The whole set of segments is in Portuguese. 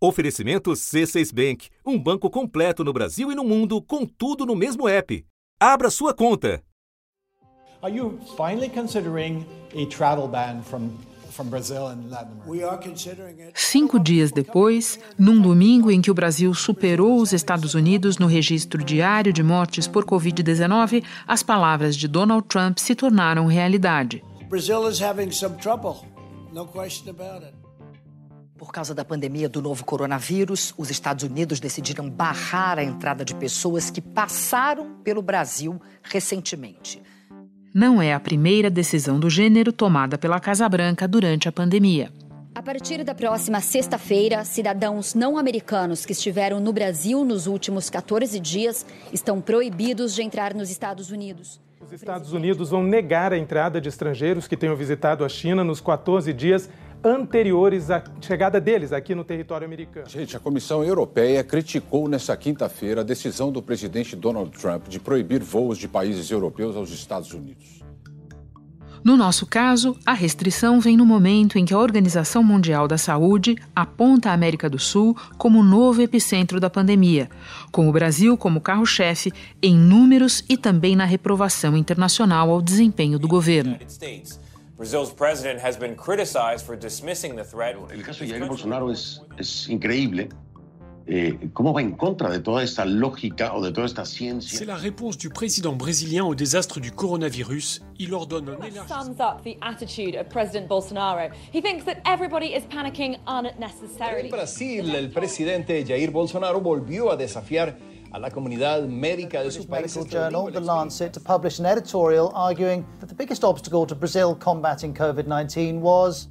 Oferecimento C6 Bank, um banco completo no Brasil e no mundo, com tudo no mesmo app. Abra sua conta. Are you finally considering a travel ban from from Brazil and Latin America? Cinco dias depois, num domingo em que o Brasil superou os Estados Unidos no registro diário de mortes por Covid-19, as palavras de Donald Trump se tornaram realidade. Brazil is having some trouble, no question about it. Por causa da pandemia do novo coronavírus, os Estados Unidos decidiram barrar a entrada de pessoas que passaram pelo Brasil recentemente. Não é a primeira decisão do gênero tomada pela Casa Branca durante a pandemia. A partir da próxima sexta-feira, cidadãos não americanos que estiveram no Brasil nos últimos 14 dias estão proibidos de entrar nos Estados Unidos. Os Estados Unidos vão negar a entrada de estrangeiros que tenham visitado a China nos 14 dias anteriores à chegada deles aqui no território americano. Gente, a Comissão Europeia criticou nesta quinta-feira a decisão do presidente Donald Trump de proibir voos de países europeus aos Estados Unidos. No nosso caso, a restrição vem no momento em que a Organização Mundial da Saúde aponta a América do Sul como novo epicentro da pandemia, com o Brasil como carro-chefe em números e também na reprovação internacional ao desempenho do governo. Brazil's president has been criticized for dismissing the threat. El caso de Jair Bolsonaro es, es increíble. C'est la réponse du président brésilien au désastre du coronavirus. Il ordonne un élargissement. En Brasil, el presidente Jair Bolsonaro volvió a desafiar a la comunidad médica de su país. Medical journal, The Lancet, to publish an editorial arguing that the biggest obstacle to Brazil combating COVID 19 was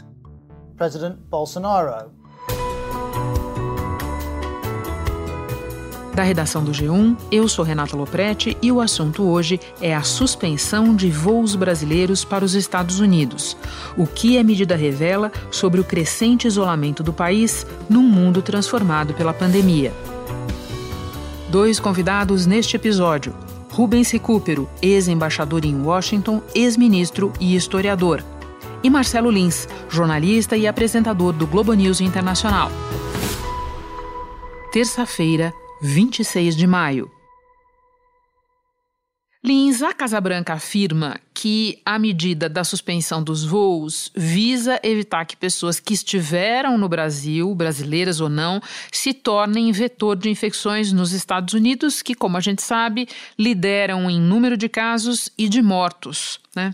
President Bolsonaro. Da redação do G1, eu sou Renata Loprete e o assunto hoje é a suspensão de voos brasileiros para os Estados Unidos. O que a medida revela sobre o crescente isolamento do país num mundo transformado pela pandemia. Dois convidados neste episódio: Rubens Recupero, ex-embaixador em Washington, ex-ministro e historiador, e Marcelo Lins, jornalista e apresentador do Globo News Internacional. Terça-feira, 26 de maio. Lins, a Casa Branca afirma que a medida da suspensão dos voos visa evitar que pessoas que estiveram no Brasil, brasileiras ou não, se tornem vetor de infecções nos Estados Unidos, que, como a gente sabe, lideram em número de casos e de mortos. Né?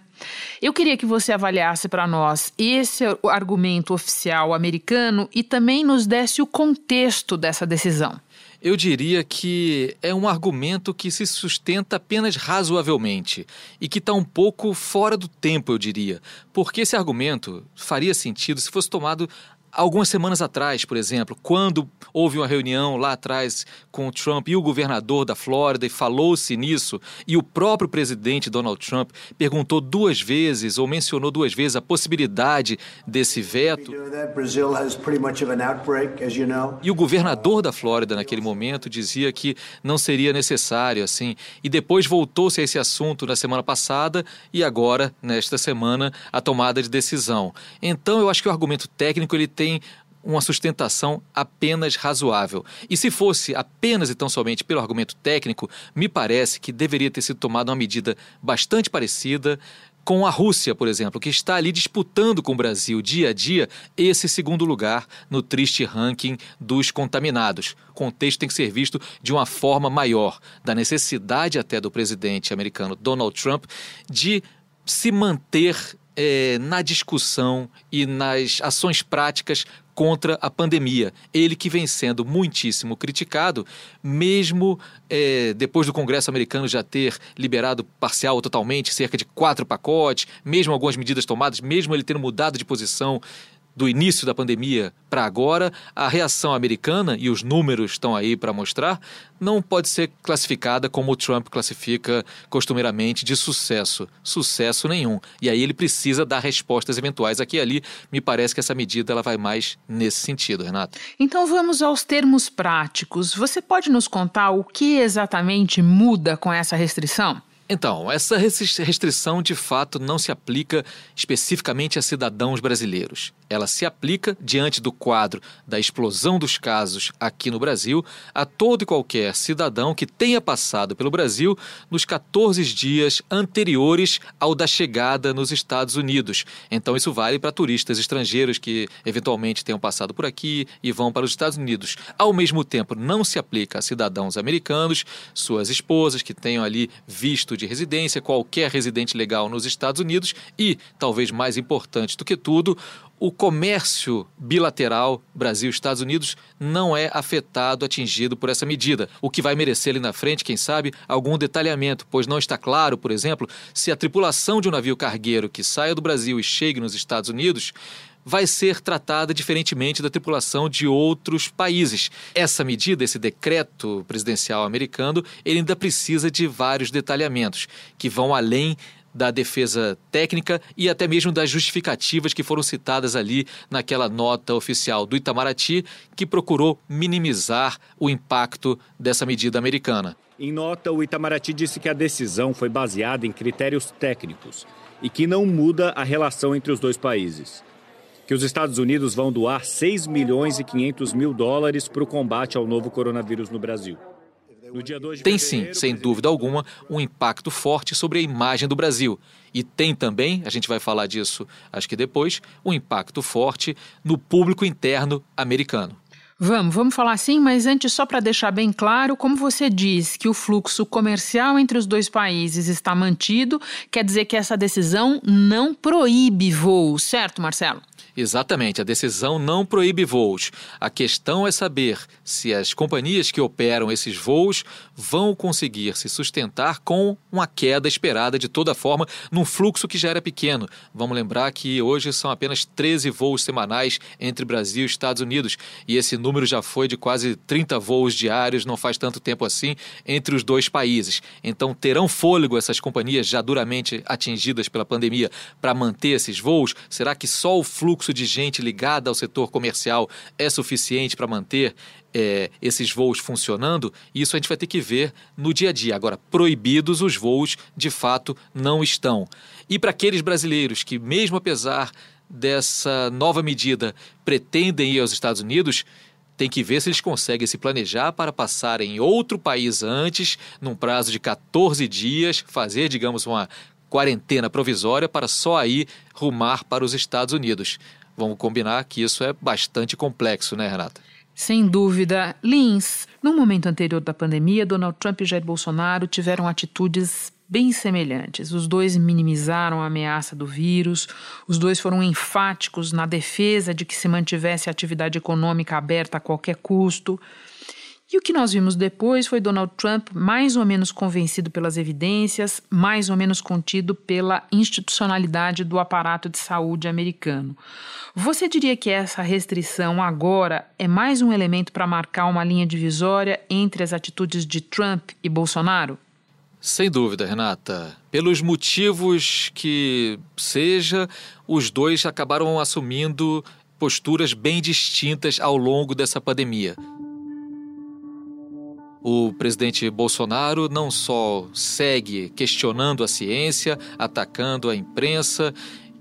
Eu queria que você avaliasse para nós esse argumento oficial americano e também nos desse o contexto dessa decisão. Eu diria que é um argumento que se sustenta apenas razoavelmente e que está um pouco fora do tempo, eu diria, porque esse argumento faria sentido se fosse tomado algumas semanas atrás, por exemplo, quando houve uma reunião lá atrás com o Trump e o governador da Flórida e falou-se nisso, e o próprio presidente Donald Trump perguntou duas vezes ou mencionou duas vezes a possibilidade desse veto. E o governador da Flórida naquele momento dizia que não seria necessário assim, e depois voltou-se a esse assunto na semana passada e agora nesta semana a tomada de decisão. Então eu acho que o argumento técnico ele tem tem uma sustentação apenas razoável. E se fosse apenas e tão somente pelo argumento técnico, me parece que deveria ter sido tomada uma medida bastante parecida com a Rússia, por exemplo, que está ali disputando com o Brasil dia a dia esse segundo lugar no triste ranking dos contaminados. O contexto tem que ser visto de uma forma maior, da necessidade até do presidente americano Donald Trump de se manter é, na discussão e nas ações práticas contra a pandemia. Ele que vem sendo muitíssimo criticado, mesmo é, depois do Congresso americano já ter liberado parcial ou totalmente cerca de quatro pacotes, mesmo algumas medidas tomadas, mesmo ele tendo mudado de posição do início da pandemia para agora, a reação americana, e os números estão aí para mostrar, não pode ser classificada como o Trump classifica costumeiramente de sucesso. Sucesso nenhum. E aí ele precisa dar respostas eventuais. Aqui e ali, me parece que essa medida ela vai mais nesse sentido, Renato. Então vamos aos termos práticos. Você pode nos contar o que exatamente muda com essa restrição? Então, essa restrição de fato não se aplica especificamente a cidadãos brasileiros. Ela se aplica, diante do quadro da explosão dos casos aqui no Brasil, a todo e qualquer cidadão que tenha passado pelo Brasil nos 14 dias anteriores ao da chegada nos Estados Unidos. Então, isso vale para turistas estrangeiros que eventualmente tenham passado por aqui e vão para os Estados Unidos. Ao mesmo tempo, não se aplica a cidadãos americanos, suas esposas que tenham ali visto de residência, qualquer residente legal nos Estados Unidos e, talvez mais importante do que tudo, o comércio bilateral Brasil-Estados Unidos não é afetado, atingido por essa medida, o que vai merecer ali na frente, quem sabe, algum detalhamento, pois não está claro, por exemplo, se a tripulação de um navio cargueiro que saia do Brasil e chegue nos Estados Unidos vai ser tratada diferentemente da tripulação de outros países. Essa medida, esse decreto presidencial americano, ele ainda precisa de vários detalhamentos que vão além da defesa técnica e até mesmo das justificativas que foram citadas ali naquela nota oficial do Itamaraty, que procurou minimizar o impacto dessa medida americana. Em nota, o Itamaraty disse que a decisão foi baseada em critérios técnicos e que não muda a relação entre os dois países que os Estados Unidos vão doar 6 milhões e 500 mil dólares para o combate ao novo coronavírus no Brasil. No tem sim, sem dúvida alguma, um impacto forte sobre a imagem do Brasil. E tem também, a gente vai falar disso acho que depois, um impacto forte no público interno americano. Vamos, vamos falar assim, mas antes, só para deixar bem claro, como você diz que o fluxo comercial entre os dois países está mantido, quer dizer que essa decisão não proíbe voos, certo, Marcelo? Exatamente, a decisão não proíbe voos. A questão é saber se as companhias que operam esses voos vão conseguir se sustentar com uma queda esperada de toda forma num fluxo que já era pequeno. Vamos lembrar que hoje são apenas 13 voos semanais entre Brasil e Estados Unidos e esse número já foi de quase 30 voos diários, não faz tanto tempo assim, entre os dois países. Então terão fôlego essas companhias já duramente atingidas pela pandemia para manter esses voos? Será que só o fluxo de gente ligada ao setor comercial é suficiente para manter é, esses voos funcionando, isso a gente vai ter que ver no dia a dia. Agora, proibidos os voos, de fato, não estão. E para aqueles brasileiros que, mesmo apesar dessa nova medida, pretendem ir aos Estados Unidos, tem que ver se eles conseguem se planejar para passar em outro país antes, num prazo de 14 dias, fazer, digamos, uma quarentena provisória para só aí rumar para os Estados Unidos. Vamos combinar que isso é bastante complexo, né, Renata? Sem dúvida. Lins, no momento anterior da pandemia, Donald Trump e Jair Bolsonaro tiveram atitudes bem semelhantes. Os dois minimizaram a ameaça do vírus, os dois foram enfáticos na defesa de que se mantivesse a atividade econômica aberta a qualquer custo. E o que nós vimos depois foi Donald Trump mais ou menos convencido pelas evidências, mais ou menos contido pela institucionalidade do aparato de saúde americano. Você diria que essa restrição agora é mais um elemento para marcar uma linha divisória entre as atitudes de Trump e Bolsonaro? Sem dúvida, Renata. Pelos motivos que seja, os dois acabaram assumindo posturas bem distintas ao longo dessa pandemia. O presidente Bolsonaro não só segue questionando a ciência, atacando a imprensa,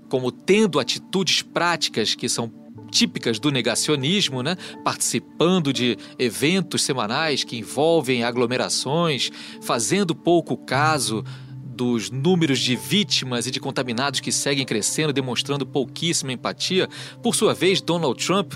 como tendo atitudes práticas que são típicas do negacionismo, né? participando de eventos semanais que envolvem aglomerações, fazendo pouco caso dos números de vítimas e de contaminados que seguem crescendo, demonstrando pouquíssima empatia. Por sua vez, Donald Trump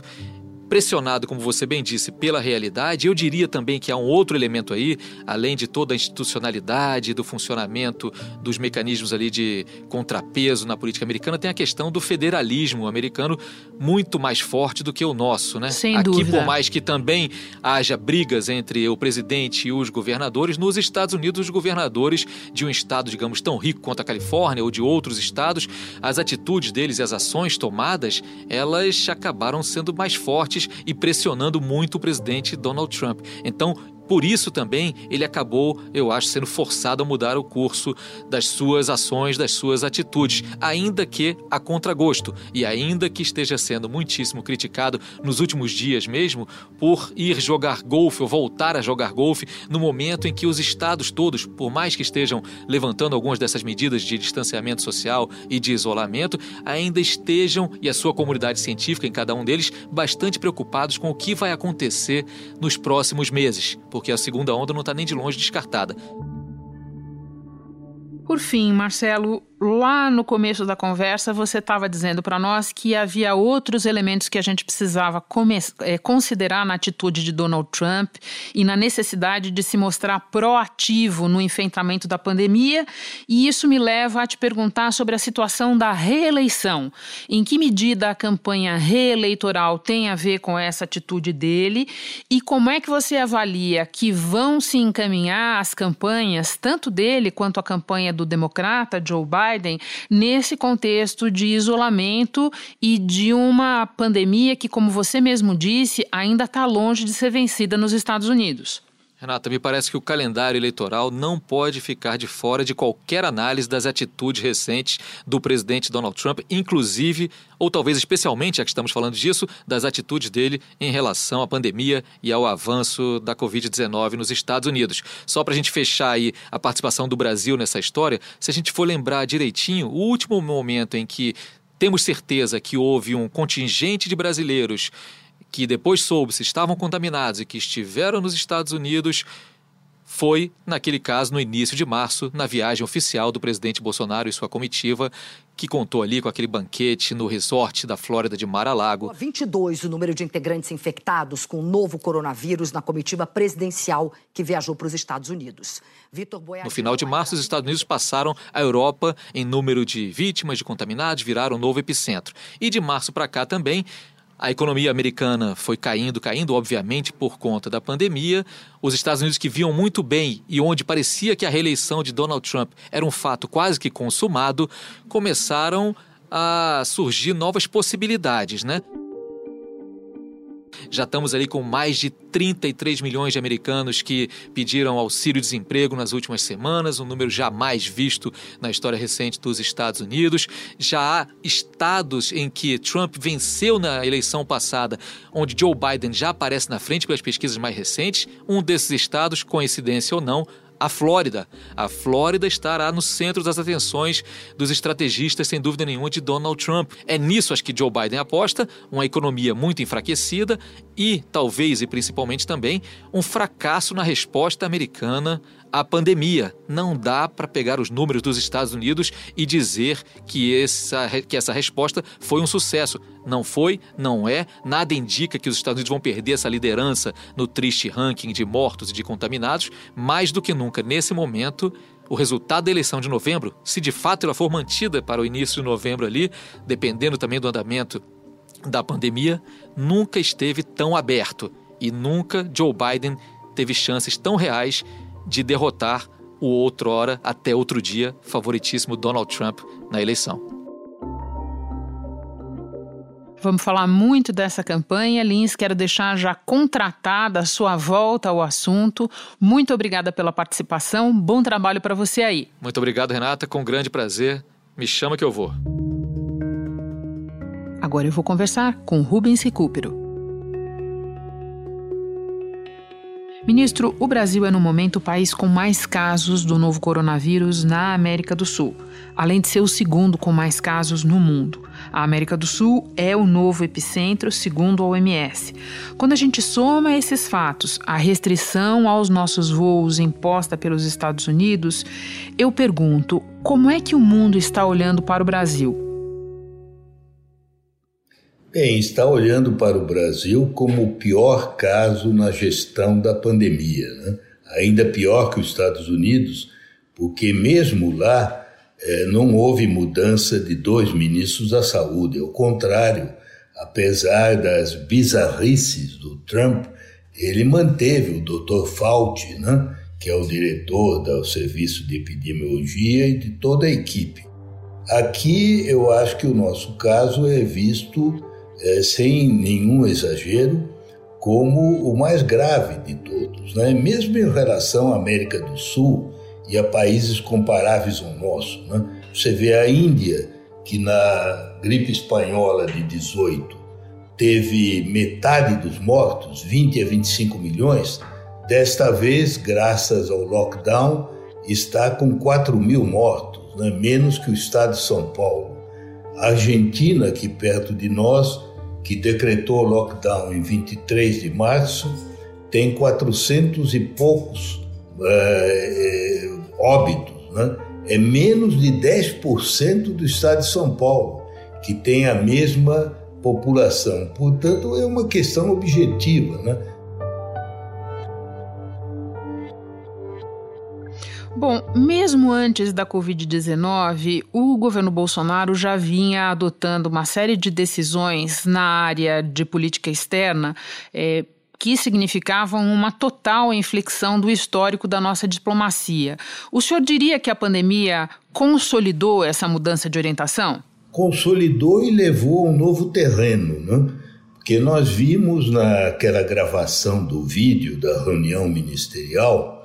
pressionado, como você bem disse, pela realidade, eu diria também que há um outro elemento aí, além de toda a institucionalidade, do funcionamento dos mecanismos ali de contrapeso na política americana, tem a questão do federalismo americano muito mais forte do que o nosso, né? Sem Aqui, dúvida. por mais que também haja brigas entre o presidente e os governadores, nos Estados Unidos, os governadores de um estado, digamos, tão rico quanto a Califórnia ou de outros estados, as atitudes deles e as ações tomadas, elas acabaram sendo mais fortes e pressionando muito o presidente Donald Trump. Então, Por isso também ele acabou, eu acho, sendo forçado a mudar o curso das suas ações, das suas atitudes, ainda que a contragosto e ainda que esteja sendo muitíssimo criticado nos últimos dias mesmo por ir jogar golfe ou voltar a jogar golfe no momento em que os estados todos, por mais que estejam levantando algumas dessas medidas de distanciamento social e de isolamento, ainda estejam e a sua comunidade científica em cada um deles bastante preocupados com o que vai acontecer nos próximos meses porque a segunda onda não está nem de longe descartada. Por fim, Marcelo, lá no começo da conversa você estava dizendo para nós que havia outros elementos que a gente precisava é, considerar na atitude de Donald Trump e na necessidade de se mostrar proativo no enfrentamento da pandemia, e isso me leva a te perguntar sobre a situação da reeleição. Em que medida a campanha reeleitoral tem a ver com essa atitude dele e como é que você avalia que vão se encaminhar as campanhas, tanto dele quanto a campanha do democrata Joe Biden? Biden nesse contexto de isolamento e de uma pandemia que, como você mesmo disse, ainda está longe de ser vencida nos Estados Unidos. Renata, me parece que o calendário eleitoral não pode ficar de fora de qualquer análise das atitudes recentes do presidente Donald Trump, inclusive, ou talvez especialmente, já que estamos falando disso, das atitudes dele em relação à pandemia e ao avanço da Covid-19 nos Estados Unidos. Só para a gente fechar aí a participação do Brasil nessa história, se a gente for lembrar direitinho, o último momento em que temos certeza que houve um contingente de brasileiros que depois soube se estavam contaminados e que estiveram nos Estados Unidos foi, naquele caso, no início de março, na viagem oficial do presidente Bolsonaro e sua comitiva, que contou ali com aquele banquete no resort da Flórida de Mar-a-Lago. 22 o número de integrantes infectados com o novo coronavírus na comitiva presidencial que viajou para os Estados Unidos. No final de março, os Estados Unidos passaram a Europa em número de vítimas de contaminados, viraram um novo epicentro. E de março para cá também, a economia americana foi caindo, caindo, obviamente, por conta da pandemia. Os Estados Unidos, que viam muito bem e onde parecia que a reeleição de Donald Trump era um fato quase que consumado, começaram a surgir novas possibilidades, né? Já estamos ali com mais de 33 milhões de americanos que pediram auxílio-desemprego nas últimas semanas, um número jamais visto na história recente dos Estados Unidos. Já há estados em que Trump venceu na eleição passada, onde Joe Biden já aparece na frente pelas pesquisas mais recentes. Um desses estados, coincidência ou não, a Flórida. A Flórida estará no centro das atenções dos estrategistas, sem dúvida nenhuma, de Donald Trump. É nisso acho que Joe Biden aposta, uma economia muito enfraquecida e, talvez e principalmente também, um fracasso na resposta americana à pandemia. Não dá para pegar os números dos Estados Unidos e dizer que essa, que essa resposta foi um sucesso. Não foi, não é, nada indica que os Estados Unidos vão perder essa liderança no triste ranking de mortos e de contaminados. Mais do que nunca, nesse momento, o resultado da eleição de novembro, se de fato ela for mantida para o início de novembro ali, dependendo também do andamento da pandemia, nunca esteve tão aberto e nunca Joe Biden teve chances tão reais de derrotar o outrora, até outro dia, favoritíssimo Donald Trump na eleição. Vamos falar muito dessa campanha. Lins, quero deixar já contratada a sua volta ao assunto. Muito obrigada pela participação. Bom trabalho para você aí. Muito obrigado, Renata. Com grande prazer. Me chama que eu vou. Agora eu vou conversar com Rubens Recupero. Ministro, o Brasil é no momento o país com mais casos do novo coronavírus na América do Sul, além de ser o segundo com mais casos no mundo. A América do Sul é o novo epicentro, segundo a OMS. Quando a gente soma esses fatos, a restrição aos nossos voos imposta pelos Estados Unidos, eu pergunto: como é que o mundo está olhando para o Brasil? Bem, está olhando para o Brasil como o pior caso na gestão da pandemia. Né? Ainda pior que os Estados Unidos, porque mesmo lá eh, não houve mudança de dois ministros da saúde. Ao contrário, apesar das bizarrices do Trump, ele manteve o Dr. Fauci, né? que é o diretor do Serviço de Epidemiologia e de toda a equipe. Aqui eu acho que o nosso caso é visto é, sem nenhum exagero, como o mais grave de todos. Né? Mesmo em relação à América do Sul e a países comparáveis ao nosso. Né? Você vê a Índia, que na gripe espanhola de 18 teve metade dos mortos, 20 a 25 milhões, desta vez, graças ao lockdown, está com 4 mil mortos, né? menos que o estado de São Paulo. A Argentina, aqui perto de nós, que decretou lockdown em 23 de março, tem 400 e poucos é, óbitos. Né? É menos de 10% do estado de São Paulo, que tem a mesma população. Portanto, é uma questão objetiva. Né? Bom, mesmo antes da Covid-19, o governo Bolsonaro já vinha adotando uma série de decisões na área de política externa. É, que significavam uma total inflexão do histórico da nossa diplomacia. O senhor diria que a pandemia consolidou essa mudança de orientação? Consolidou e levou a um novo terreno, né? Porque nós vimos naquela gravação do vídeo da reunião ministerial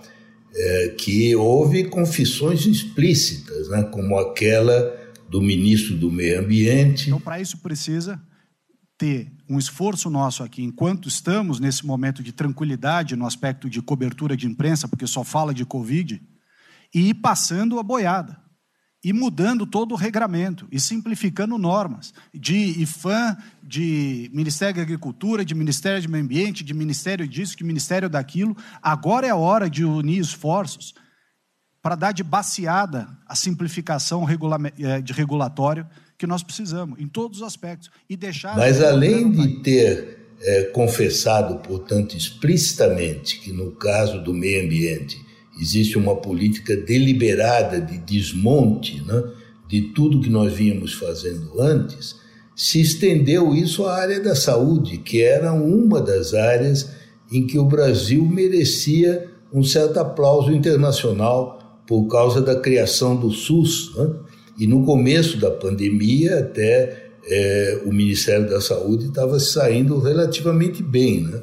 é, que houve confissões explícitas, né, como aquela do ministro do Meio Ambiente. Então, para isso precisa ter um esforço nosso aqui, enquanto estamos nesse momento de tranquilidade no aspecto de cobertura de imprensa, porque só fala de Covid, e ir passando a boiada e mudando todo o regramento e simplificando normas de IFAM, de Ministério da Agricultura, de Ministério do Meio Ambiente, de Ministério disso, de Ministério daquilo. Agora é a hora de unir esforços para dar de baseada a simplificação eh, de regulatório que nós precisamos, em todos os aspectos. E deixar Mas além de ter é, confessado, portanto, explicitamente que no caso do meio ambiente existe uma política deliberada de desmonte né, de tudo que nós vínhamos fazendo antes, se estendeu isso à área da saúde, que era uma das áreas em que o Brasil merecia um certo aplauso internacional por causa da criação do SUS. Né? E no começo da pandemia, até é, o Ministério da Saúde estava saindo relativamente bem. Né?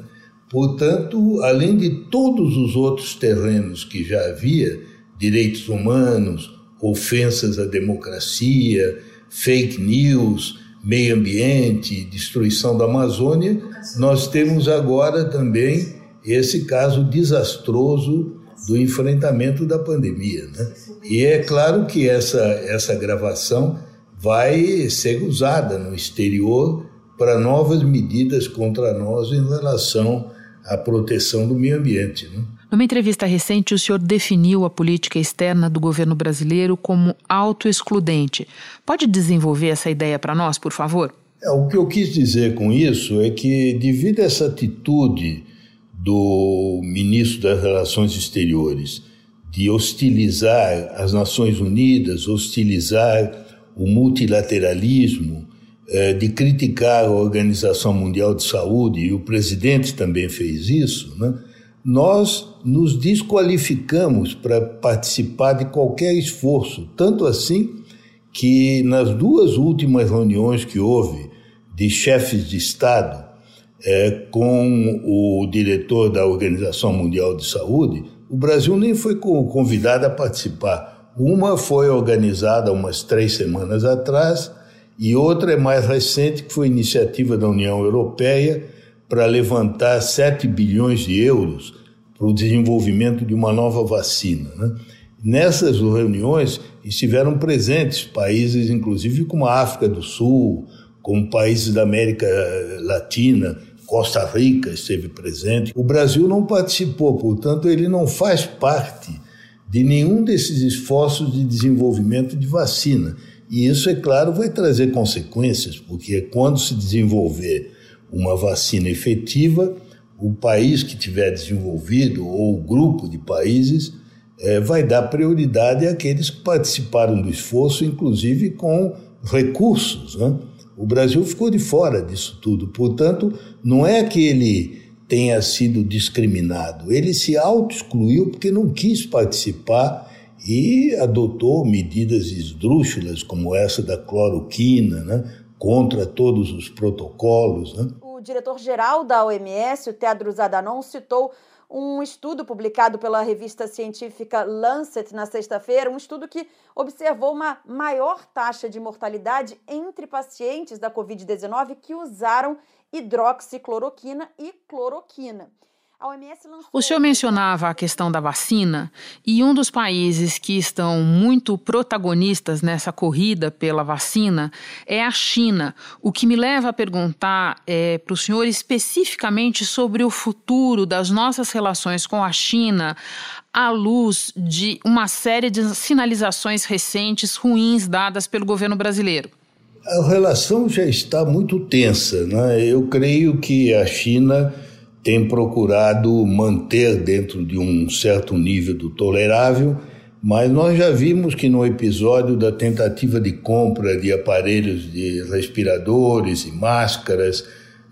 Portanto, além de todos os outros terrenos que já havia, direitos humanos, ofensas à democracia, fake news, meio ambiente, destruição da Amazônia, nós temos agora também esse caso desastroso do enfrentamento da pandemia. Né? E é claro que essa, essa gravação vai ser usada no exterior para novas medidas contra nós em relação a proteção do meio ambiente. Né? Numa entrevista recente, o senhor definiu a política externa do governo brasileiro como autoexcludente. Pode desenvolver essa ideia para nós, por favor? É, o que eu quis dizer com isso é que, devido a essa atitude do ministro das Relações Exteriores de hostilizar as Nações Unidas, hostilizar o multilateralismo, de criticar a Organização Mundial de Saúde, e o presidente também fez isso, né? nós nos desqualificamos para participar de qualquer esforço. Tanto assim que nas duas últimas reuniões que houve de chefes de Estado é, com o diretor da Organização Mundial de Saúde, o Brasil nem foi convidado a participar. Uma foi organizada umas três semanas atrás e outra é mais recente, que foi iniciativa da União Europeia para levantar 7 bilhões de euros para o desenvolvimento de uma nova vacina. Né? Nessas reuniões estiveram presentes países, inclusive como a África do Sul, como países da América Latina, Costa Rica esteve presente. O Brasil não participou, portanto, ele não faz parte de nenhum desses esforços de desenvolvimento de vacina. E isso, é claro, vai trazer consequências, porque quando se desenvolver uma vacina efetiva, o país que tiver desenvolvido ou o grupo de países é, vai dar prioridade àqueles que participaram do esforço, inclusive com recursos. Né? O Brasil ficou de fora disso tudo. Portanto, não é que ele tenha sido discriminado, ele se auto-excluiu porque não quis participar e adotou medidas esdrúxulas como essa da cloroquina, né, contra todos os protocolos. Né? o diretor-geral da OMS, o Tedros Adhanom, citou um estudo publicado pela revista científica Lancet na sexta-feira, um estudo que observou uma maior taxa de mortalidade entre pacientes da Covid-19 que usaram hidroxicloroquina e cloroquina. O senhor mencionava a questão da vacina e um dos países que estão muito protagonistas nessa corrida pela vacina é a China. O que me leva a perguntar é, para o senhor especificamente sobre o futuro das nossas relações com a China à luz de uma série de sinalizações recentes ruins dadas pelo governo brasileiro. A relação já está muito tensa. Né? Eu creio que a China tem procurado manter dentro de um certo nível do tolerável, mas nós já vimos que no episódio da tentativa de compra de aparelhos de respiradores e máscaras,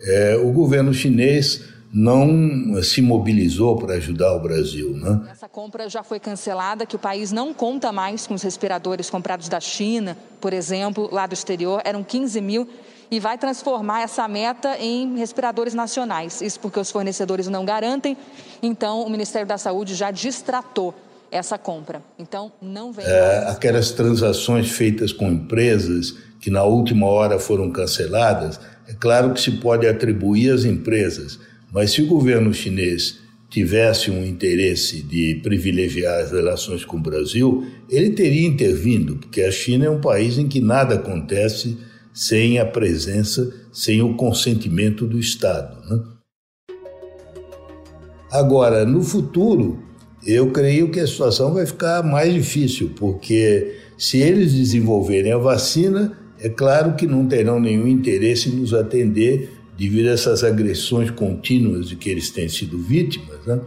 é, o governo chinês não se mobilizou para ajudar o Brasil. Né? Essa compra já foi cancelada, que o país não conta mais com os respiradores comprados da China, por exemplo, lá do exterior, eram 15 mil e vai transformar essa meta em respiradores nacionais. Isso porque os fornecedores não garantem, então o Ministério da Saúde já distratou essa compra. Então, não vem. É, aquelas transações feitas com empresas que na última hora foram canceladas, é claro que se pode atribuir às empresas, mas se o governo chinês tivesse um interesse de privilegiar as relações com o Brasil, ele teria intervindo, porque a China é um país em que nada acontece sem a presença, sem o consentimento do Estado. Né? Agora, no futuro, eu creio que a situação vai ficar mais difícil, porque se eles desenvolverem a vacina, é claro que não terão nenhum interesse em nos atender devido a essas agressões contínuas de que eles têm sido vítimas. Né?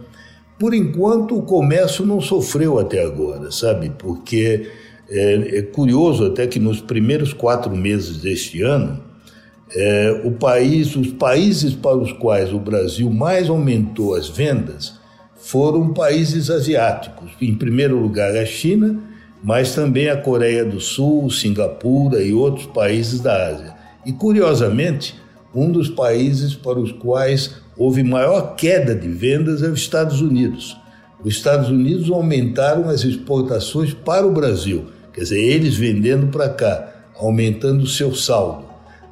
Por enquanto, o comércio não sofreu até agora, sabe? Porque é, é curioso até que nos primeiros quatro meses deste ano, é, o país, os países para os quais o Brasil mais aumentou as vendas foram países asiáticos. Em primeiro lugar, a China, mas também a Coreia do Sul, Singapura e outros países da Ásia. E, curiosamente, um dos países para os quais houve maior queda de vendas é os Estados Unidos. Os Estados Unidos aumentaram as exportações para o Brasil Quer dizer, eles vendendo para cá, aumentando o seu saldo.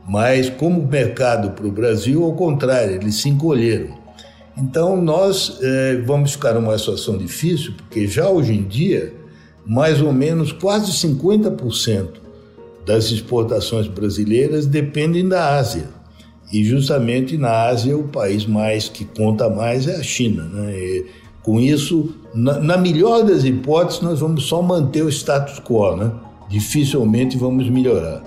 Mas, como mercado para o Brasil, ao contrário, eles se encolheram. Então, nós é, vamos ficar numa situação difícil, porque já hoje em dia, mais ou menos quase 50% das exportações brasileiras dependem da Ásia. E justamente na Ásia, o país mais que conta mais é a China. Né? E, com isso, na, na, melhor das hipóteses, nós vamos só manter o status quo, né? Dificilmente vamos melhorar.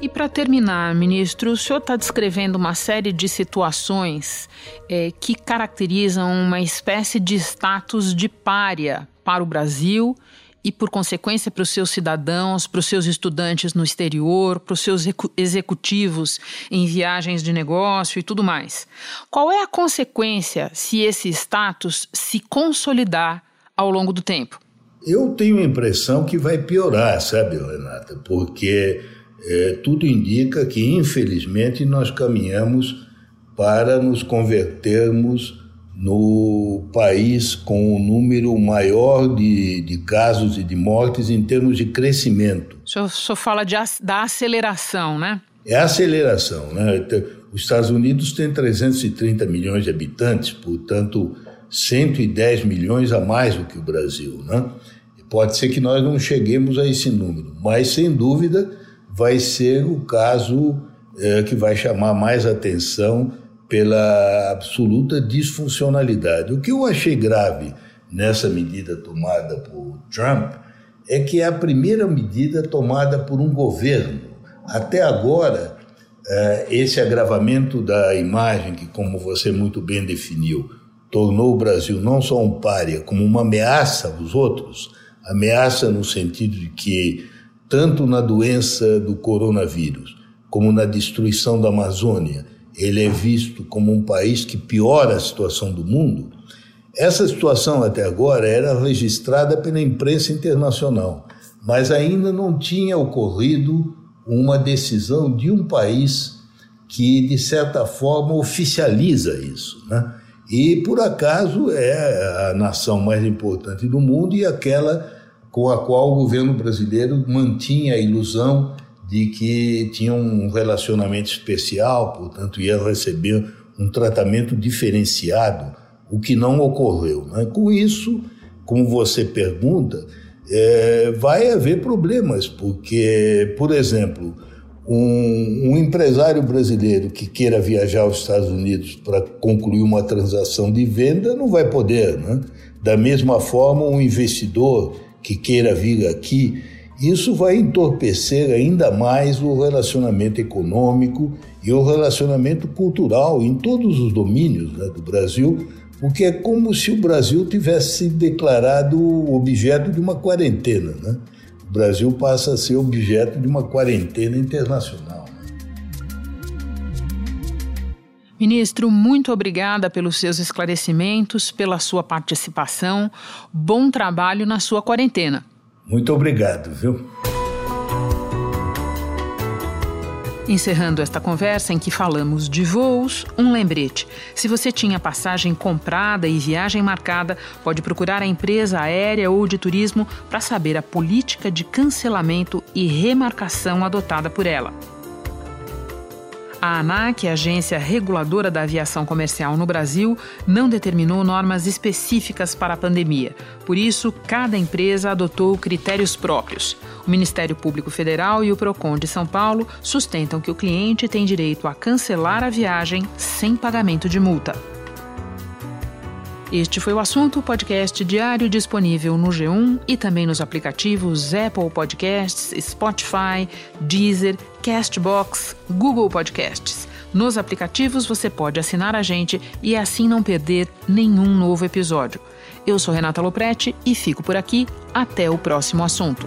E para terminar, ministro, o senhor está descrevendo uma série de situações é, que caracterizam uma espécie de status de párea para o Brasil e, por consequência, para os seus cidadãos, para os seus estudantes no exterior, para os seus executivos em viagens de negócio e tudo mais. Qual é a consequência se esse status se consolidar ao longo do tempo? Eu tenho a impressão que vai piorar, sabe, Renata? Porque é, tudo indica que, infelizmente, nós caminhamos para nos convertermos no país com o número maior de, de casos e de mortes em termos de crescimento. O senhor, o senhor fala de, da aceleração, né? É a aceleração. Né? Os Estados Unidos têm 330 milhões de habitantes, portanto, 110 milhões a mais do que o Brasil. Né? Pode ser que nós não cheguemos a esse número, mas sem dúvida vai ser o caso é, que vai chamar mais atenção pela absoluta disfuncionalidade. O que eu achei grave nessa medida tomada por Trump é que é a primeira medida tomada por um governo. Até agora, eh, esse agravamento da imagem, que, como você muito bem definiu, tornou o Brasil não só um pária, como uma ameaça aos outros ameaça no sentido de que, tanto na doença do coronavírus, como na destruição da Amazônia, ele é visto como um país que piora a situação do mundo, Essa situação até agora era registrada pela imprensa internacional, mas ainda não tinha ocorrido uma decisão de um país que, de certa forma, oficializa isso. Né? E, por acaso, é a nação mais importante do mundo e aquela com a qual o governo brasileiro mantinha a ilusão de que tinha um relacionamento especial, portanto, ia receber um tratamento diferenciado o que não ocorreu. Né? Com isso, como você pergunta, é, vai haver problemas, porque, por exemplo, um, um, empresário brasileiro que queira viajar aos Estados Unidos para concluir uma transação de venda não vai poder. Né? Da mesma forma, um investidor que queira vir aqui, isso vai entorpecer ainda mais o relacionamento econômico e o relacionamento cultural em todos os domínios né, do Brasil, porque é como se o Brasil tivesse declarado objeto de uma quarentena. Né? O Brasil passa a ser objeto de uma quarentena internacional. Ministro, muito obrigada pelos seus esclarecimentos, pela sua participação. Bom trabalho na sua quarentena. Muito obrigado, viu? Encerrando esta conversa em que falamos de voos, um lembrete. Se você tinha passagem comprada e viagem marcada, pode procurar a empresa aérea ou de turismo para saber a política de cancelamento e remarcação adotada por ela. A ANAC, agência reguladora da aviação comercial no Brasil, não determinou normas específicas para a pandemia. Por isso, cada empresa adotou critérios próprios. O Ministério Público Federal e o Procon de São Paulo sustentam que o cliente tem direito a cancelar a viagem sem pagamento de multa. Este foi o assunto podcast diário disponível no G1 e também nos aplicativos Apple Podcasts, Spotify, Deezer, Castbox, Google Podcasts. Nos aplicativos você pode assinar a gente e assim não perder nenhum novo episódio. Eu sou Renata Loprete e fico por aqui. Até o próximo assunto.